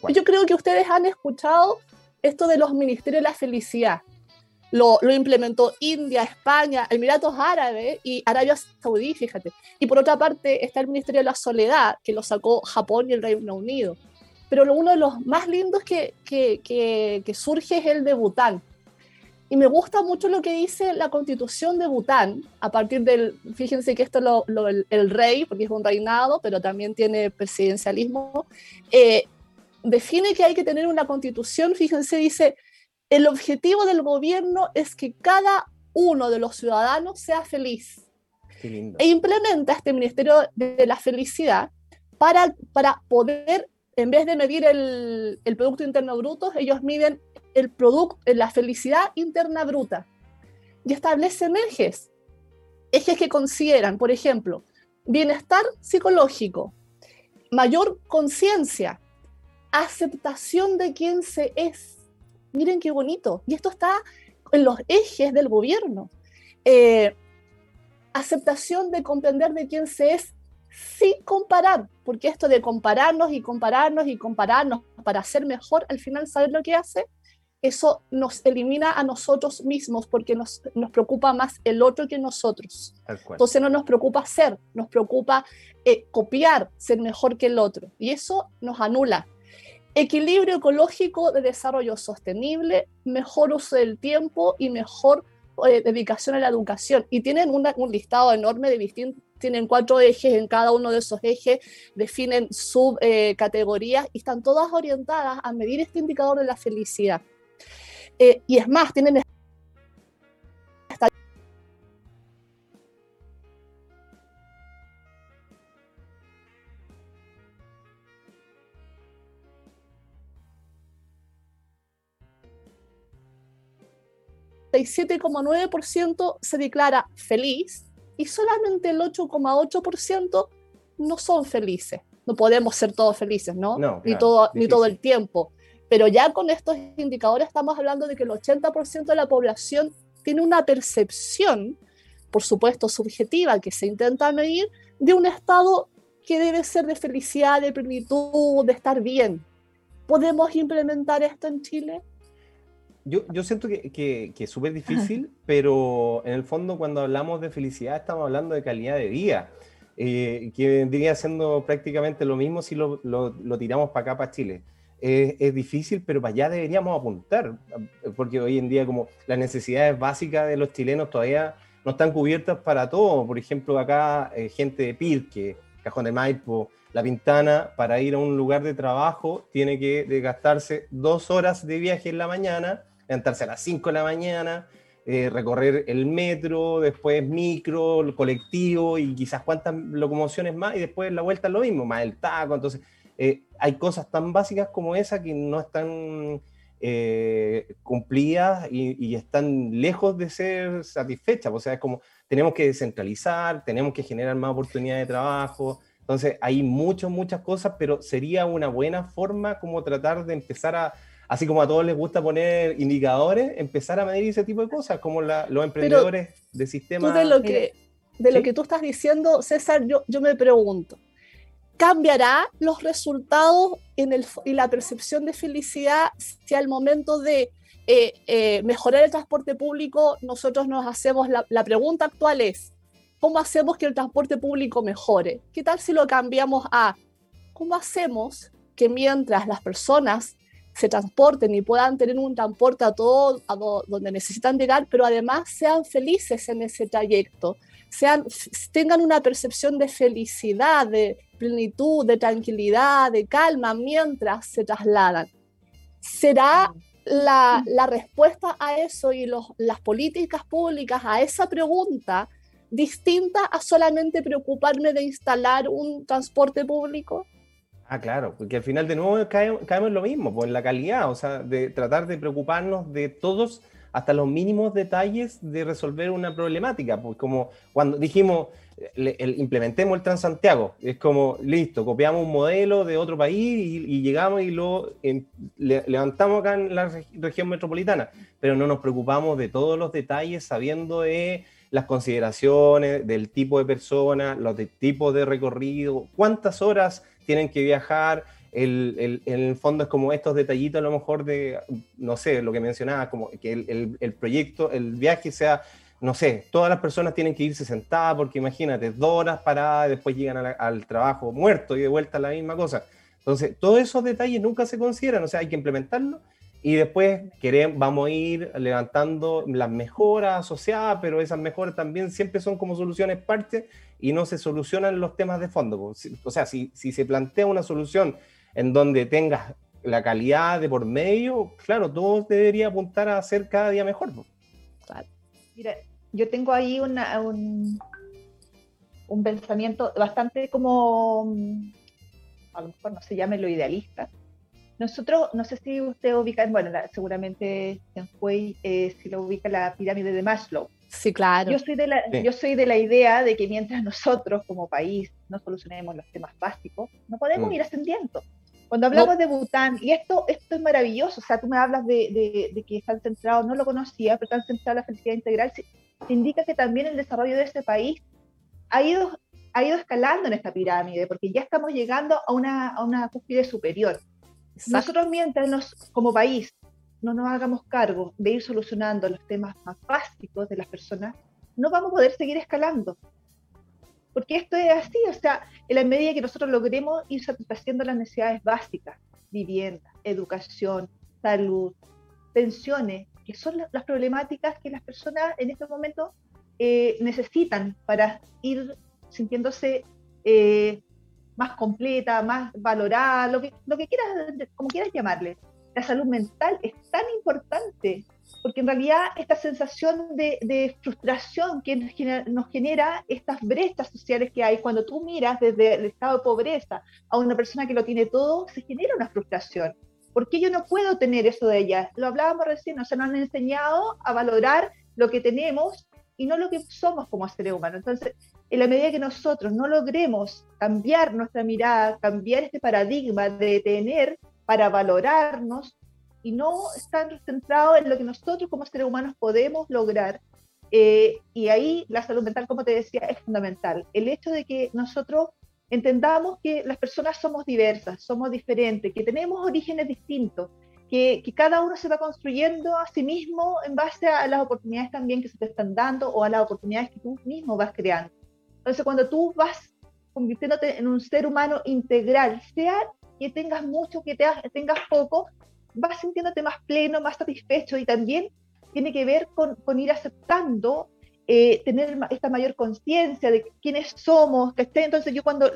Yo creo que ustedes han escuchado esto de los ministerios de la felicidad lo, implementó India, España, Emiratos Árabes y Arabia Saudí, fíjate. Y por otra parte está el Ministerio de la Soledad, que lo sacó Japón y el Reino Unido. Pero uno de los más lindos que, que, surge es el de Bután. Y me gusta mucho lo que dice la constitución de Bután, a partir del, fíjense que esto lo, el, rey, porque es un reinado, pero también tiene presidencialismo, eh, define que hay que tener una constitución, fíjense, dice, el objetivo del gobierno es que cada uno de los ciudadanos sea feliz. E implementa este Ministerio de la Felicidad para, para poder, en vez de medir el, Producto Interno Bruto, ellos miden el producto, la felicidad interna bruta. Y establecen ejes. Ejes que consideran, por ejemplo, bienestar psicológico, mayor conciencia, aceptación de quién se es, Miren qué bonito. Y esto está en los ejes del gobierno. Eh, aceptación de comprender de quién se es sin comparar, porque esto de compararnos y compararnos y compararnos para ser mejor, al final, ¿saber lo que hace? Eso nos elimina a nosotros mismos porque nos, nos preocupa más el otro que nosotros. Entonces no nos preocupa ser, nos preocupa eh, copiar, ser mejor que el otro. Y eso nos anula, equilibrio ecológico de desarrollo sostenible, mejor uso del tiempo y mejor eh, dedicación a la educación. Y tienen un listado enorme de distintos, tienen cuatro ejes, en cada uno de esos ejes definen subcategorías eh, y están todas orientadas a medir este indicador de la felicidad. Eh, y es más, tienen 7,9% se declara feliz y solamente el 8,8% no son felices. No podemos ser todos felices, ¿no? ni, todo, ni todo el tiempo. Pero ya con estos indicadores estamos hablando de que el 80% de la población tiene una percepción, por supuesto subjetiva, que se intenta medir, de un estado que debe ser de felicidad, de plenitud, de estar bien. ¿Podemos implementar esto en Chile? Yo, yo siento que, que, es súper difícil, pero en el fondo cuando hablamos de felicidad estamos hablando de calidad de vida, eh, que vendría siendo prácticamente lo mismo si lo, lo, tiramos para acá, para Chile. es, difícil, pero para allá deberíamos apuntar, porque hoy en día como las necesidades básicas de los chilenos todavía no están cubiertas para todo. Por ejemplo, acá eh, gente de Pirque, Cajón de Maipo, La Pintana, para ir a un lugar de trabajo tiene que gastarse dos horas de viaje en la mañana, levantarse a las 5 de la mañana, eh, recorrer el metro, después micro, el colectivo y quizás cuántas locomociones más y después la vuelta es lo mismo, más el taco. Entonces, eh, hay cosas tan básicas como esa que no están eh, cumplidas y, están lejos de ser satisfechas. O sea, es como tenemos que descentralizar, tenemos que generar más oportunidades de trabajo. Entonces, hay muchas, muchas cosas, pero sería una buena forma como tratar de empezar a, así como a todos les gusta poner indicadores, empezar a medir ese tipo de cosas, como los emprendedores de sistemas. de lo que, de lo que tú estás diciendo, César, yo, yo me pregunto, cambiará los resultados en el, y la percepción de felicidad si al momento de eh, eh, mejorar el transporte público nosotros nos hacemos, la, la, pregunta actual es, ¿cómo hacemos que el transporte público mejore? ¿Qué tal si lo cambiamos a, ¿cómo hacemos que mientras las personas se transporten y puedan tener un transporte a todo a donde necesitan llegar, pero además sean felices en ese trayecto? sean, tengan una percepción de felicidad, de plenitud, de tranquilidad, de calma mientras se trasladan. ¿Será la, la respuesta a eso y los, las políticas públicas a esa pregunta distinta a solamente preocuparme de instalar un transporte público? Ah, claro, porque al final de nuevo caemos, en lo mismo, pues en la calidad, o sea, de tratar de preocuparnos de todos hasta los mínimos detalles de resolver una problemática. Pues como cuando dijimos, implementemos el Transantiago, es como, listo, copiamos un modelo de otro país y, llegamos y lo levantamos acá en la región metropolitana, pero no nos preocupamos de todos los detalles sabiendo de las consideraciones del tipo de persona, los tipos de recorrido, cuántas horas tienen que viajar, el, en el fondo es como estos detallitos a lo mejor de, no sé, lo que mencionaba, como que el, proyecto, el viaje sea, no sé, todas las personas tienen que irse sentadas porque imagínate, dos horas paradas, después llegan al trabajo muerto y de vuelta la misma cosa. Entonces, todos esos detalles nunca se consideran, o sea, hay que implementarlo y después queremos, vamos a ir levantando las mejoras asociadas, pero esas mejoras también siempre son como soluciones parte y no se solucionan los temas de fondo. O sea, si, si se plantea una solución en donde tengas la calidad de por medio, claro, todo debería apuntar a ser cada día mejor. Mira, yo tengo ahí una, un, un pensamiento bastante como, a lo mejor no se llame lo idealista. Nosotros, no sé si usted ubica, bueno, seguramente fue eh, si lo ubica la pirámide de Maslow. Sí, claro. Yo soy, de la, yo soy de la idea de que mientras nosotros como país no solucionemos los temas básicos, no podemos mm. ir ascendiendo. Cuando hablamos de Bután, y esto, esto es maravilloso, o sea, tú me hablas de, de, que están centrados, no lo conocía, pero están centrados en la felicidad integral, indica que también el desarrollo de este país ha ido, ha ido escalando en esta pirámide, porque ya estamos llegando a una, a una cúspide superior. Nosotros mientras nos, como país no nos hagamos cargo de ir solucionando los temas más básicos de las personas, no vamos a poder seguir escalando. Porque esto es así, o sea, en la medida que nosotros logremos ir satisfaciendo las necesidades básicas, vivienda, educación, salud, pensiones, que son las problemáticas que las personas en este momento eh, necesitan para ir sintiéndose eh, más completa, más valorada, lo que, lo que quieras, como quieras llamarle. La salud mental es tan importante porque en realidad esta sensación de, frustración que nos genera, estas brechas sociales que hay, cuando tú miras desde el estado de pobreza a una persona que lo tiene todo, se genera una frustración. ¿Por qué yo no puedo tener eso de ella? Lo hablábamos recién, nos han enseñado a valorar lo que tenemos y no lo que somos como seres humanos. Entonces, en la medida que nosotros no logremos cambiar nuestra mirada, cambiar este paradigma de tener para valorarnos, y no están centrados en lo que nosotros como seres humanos podemos lograr. Eh, y ahí la salud mental, como te decía, es fundamental. El hecho de que nosotros entendamos que las personas somos diversas, somos diferentes, que tenemos orígenes distintos, que, que, cada uno se va construyendo a sí mismo en base a las oportunidades también que se te están dando o a las oportunidades que tú mismo vas creando. Entonces, cuando tú vas convirtiéndote en un ser humano integral, sea que tengas mucho, que te, tengas poco, vas sintiéndote más pleno, más satisfecho y también tiene que ver con, ir aceptando, eh, tener esta mayor conciencia de quiénes somos, esté. Entonces yo cuando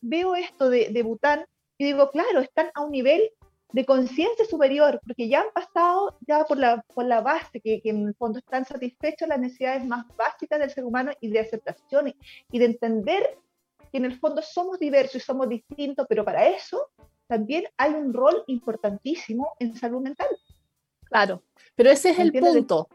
veo esto de, de Bután, yo digo, claro, están a un nivel de conciencia superior, porque ya han pasado ya por la, por la base, que, que, en el fondo están satisfechos las necesidades más básicas del ser humano y de aceptación y de entender que en el fondo somos diversos y somos distintos, pero para eso también hay un rol importantísimo en salud mental. Claro, pero ese es el punto.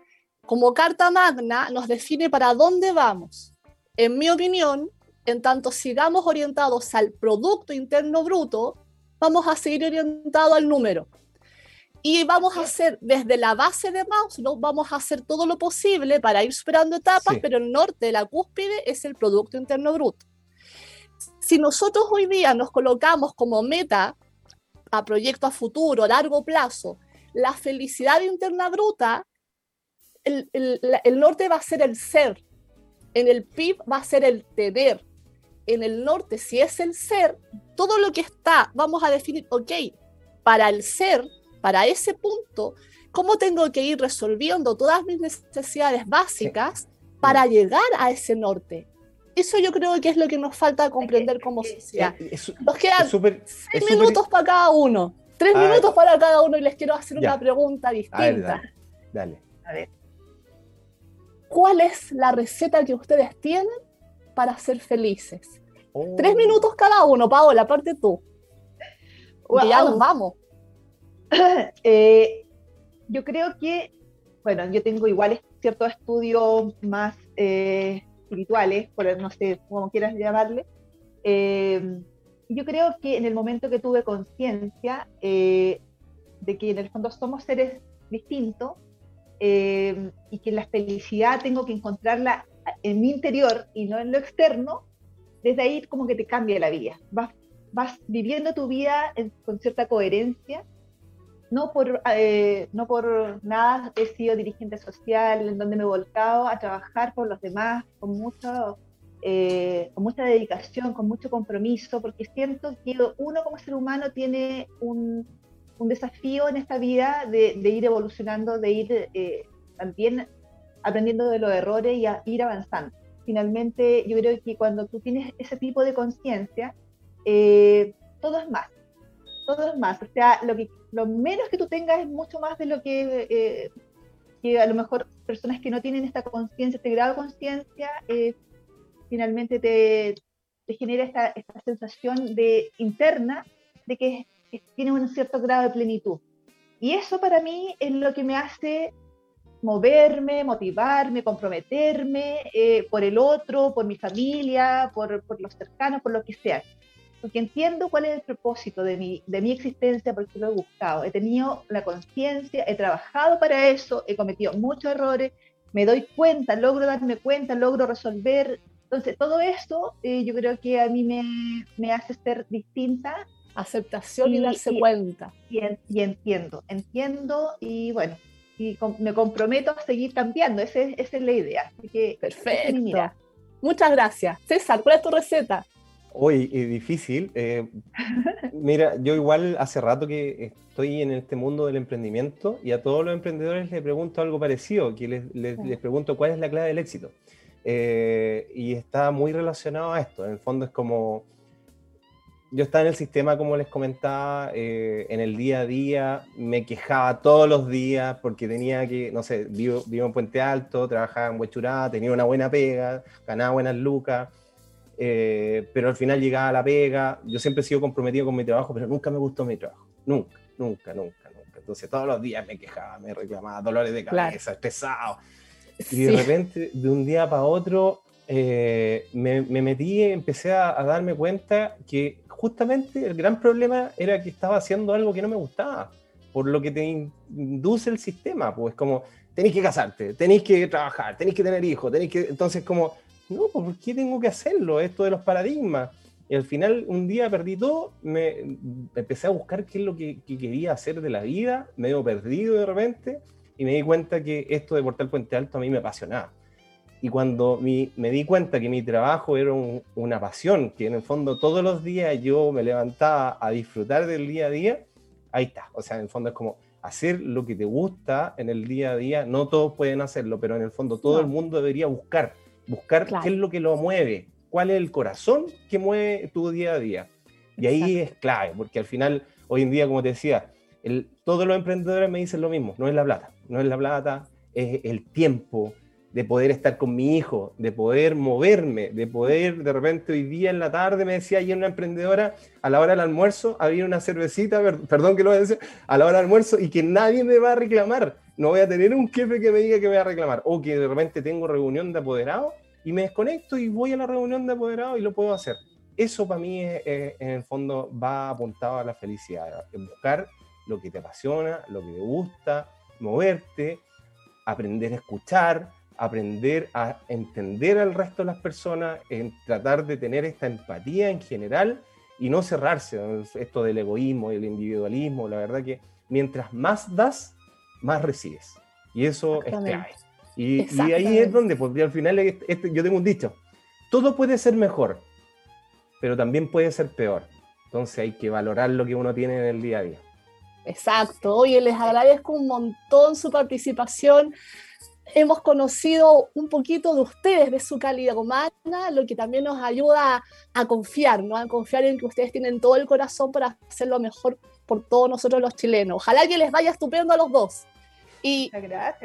Como Carta Magna nos define para dónde vamos. En mi opinión, en tanto sigamos orientados al Producto Interno Bruto, vamos a seguir orientados al número. Y vamos a hacer desde la base de ¿no? vamos a hacer todo lo posible para ir superando etapas, pero el norte de la cúspide es el Producto Interno Bruto. Si nosotros hoy día nos colocamos como meta a proyecto a futuro, a largo plazo, la felicidad interna bruta, el, el, el norte va a ser el ser, en el PIB va a ser el tener, en el norte, si es el ser, todo lo que está, vamos a definir, ok, para el ser, para ese punto, ¿cómo tengo que ir resolviendo todas mis necesidades básicas para llegar a ese norte? Eso yo creo que es lo que nos falta comprender como sociedad. Nos quedan seis minutos para cada uno, tres ah, minutos para cada uno y les quiero hacer una pregunta distinta. dale. A ver. ¿Cuál es la receta que ustedes tienen para ser felices? Tres oh. minutos cada uno, Paola, aparte tú. ya nos vamos. Eh, yo creo que, bueno, yo tengo igual ciertos estudios más eh, espirituales, por no sé cómo quieras llamarle. Eh, yo creo que en el momento que tuve conciencia de que en el fondo somos seres distintos y que la felicidad tengo que encontrarla en mi interior y no en lo externo, desde ahí como que te cambia la vida. Vas, vas viviendo tu vida con cierta coherencia. No por, eh, no por nada he sido dirigente social, en donde me he volcado a trabajar por los demás con, mucho, eh, con mucha dedicación, con mucho compromiso, porque siento que uno como ser humano tiene un, un desafío en esta vida de, de ir evolucionando, de ir eh, también aprendiendo de los errores y a ir avanzando finalmente yo creo que cuando tú tienes ese tipo de conciencia, eh, todo es más, todo es más. O sea, lo, menos que tú tengas es mucho más de lo que, eh, que a lo mejor personas que no tienen esta conciencia, este grado de conciencia, eh, finalmente te, genera esta, esta, sensación de interna de que, que tiene un cierto grado de plenitud. Y eso para mí es lo que me hace moverme, motivarme, comprometerme eh, por el otro, por mi familia, por, por, los cercanos, por lo que sea. Porque entiendo cuál es el propósito de mi, de mi existencia, porque lo he buscado. He tenido la conciencia, he trabajado para eso, he cometido muchos errores, me doy cuenta, logro darme cuenta, logro resolver. Entonces, todo eso eh, yo creo que a mí me, me hace ser distinta. Aceptación y, y darse cuenta. Y, y entiendo, entiendo y bueno, y me comprometo a seguir cambiando. esa es la idea. que, Perfecto. Muchas gracias. César, ¿cuál es tu receta? Hoy difícil. Eh, mira, yo igual hace rato que estoy en este mundo del emprendimiento y a todos los emprendedores les pregunto algo parecido, que les, les, pregunto cuál es la clave del éxito. Eh, y está muy relacionado a esto. En el fondo es como yo estaba en el sistema, como les comentaba, eh, en el día a día, me quejaba todos los días porque tenía que, no sé, vivo, vivo en Puente Alto, trabajaba en Huechurá, tenía una buena pega, ganaba buenas lucas, eh, pero al final llegaba a la pega, yo siempre he sido comprometido con mi trabajo, pero nunca me gustó mi trabajo, nunca, nunca, nunca, nunca. Entonces todos los días me quejaba, me reclamaba, dolores de cabeza, estresado. Y de repente, de un día para otro, eh, me, me, metí, empecé a, a darme cuenta que justamente el gran problema era que estaba haciendo algo que no me gustaba, por lo que te induce el sistema, pues como, tenéis que casarte, tenéis que trabajar, tenéis que tener hijos, tenéis que, entonces como, no, pues, ¿por qué tengo que hacerlo? Esto de los paradigmas. Y al final, un día perdí todo, me, empecé a buscar qué es lo que, quería hacer de la vida, medio perdido de repente, y me di cuenta que esto de Portal Puente Alto a mí me apasionaba. Y cuando me di cuenta que mi trabajo era una pasión, que en el fondo todos los días yo me levantaba a disfrutar del día a día, ahí está. O sea, en el fondo es como hacer lo que te gusta en el día a día. No todos pueden hacerlo, pero en el fondo todo el mundo debería buscar, buscar qué es lo que lo mueve, cuál es el corazón que mueve tu día a día. Y ahí es clave, porque al final, hoy en día, como te decía, el, todos los emprendedores me dicen lo mismo, no es la plata, no es la plata, es el tiempo, de poder estar con mi hijo, de poder moverme, de poder de repente hoy día en la tarde, me decía ayer una emprendedora, a la hora del almuerzo había una cervecita, perdón que lo voy a decir, a la hora del almuerzo y que nadie me va a reclamar. No voy a tener un jefe que me diga que me va a reclamar. O que de repente tengo reunión de apoderado y me desconecto y voy a la reunión de apoderado y lo puedo hacer. Eso para mí en el fondo va apuntado a la felicidad, buscar lo que te apasiona, lo que te gusta, moverte, aprender a escuchar, aprender a entender al resto de las personas, en tratar de tener esta empatía en general y no cerrarse. Esto del egoísmo y el individualismo, la verdad que mientras más das, más recibes. Y eso es clave. Y, ahí es donde, porque al final este, yo tengo un dicho, todo puede ser mejor, pero también puede ser peor. Entonces hay que valorar lo que uno tiene en el día a día. Exacto. Oye, les agradezco un montón su participación hemos conocido un poquito de ustedes, de su calidad humana, lo que también nos ayuda a, confiar, ¿no? a confiar en que ustedes tienen todo el corazón para hacer lo mejor por todos nosotros los chilenos. Ojalá que les vaya estupendo a los dos. Y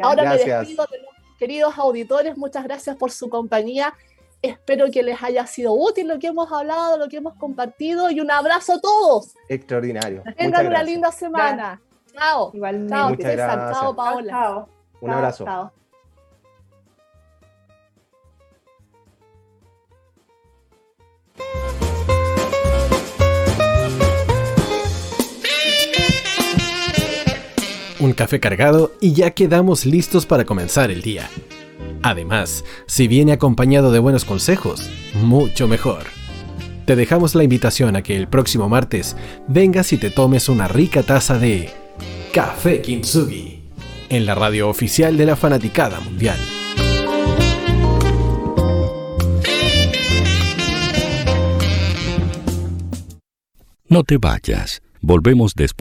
ahora me despido de los queridos auditores, muchas gracias por su compañía. Espero que les haya sido útil lo que hemos hablado, lo que hemos compartido y un abrazo a todos. Extraordinario. Tengan una linda semana. Chao. Igualmente. Chao, César. Chao, Paola. Chao. Un abrazo. Chao. Un café cargado y ya quedamos listos para comenzar el día. Además, si viene acompañado de buenos consejos, mucho mejor. Te dejamos la invitación a que el próximo martes vengas y te tomes una rica taza de Café Kintsugi en la radio oficial de la Fanaticada Mundial. No te vayas, volvemos después.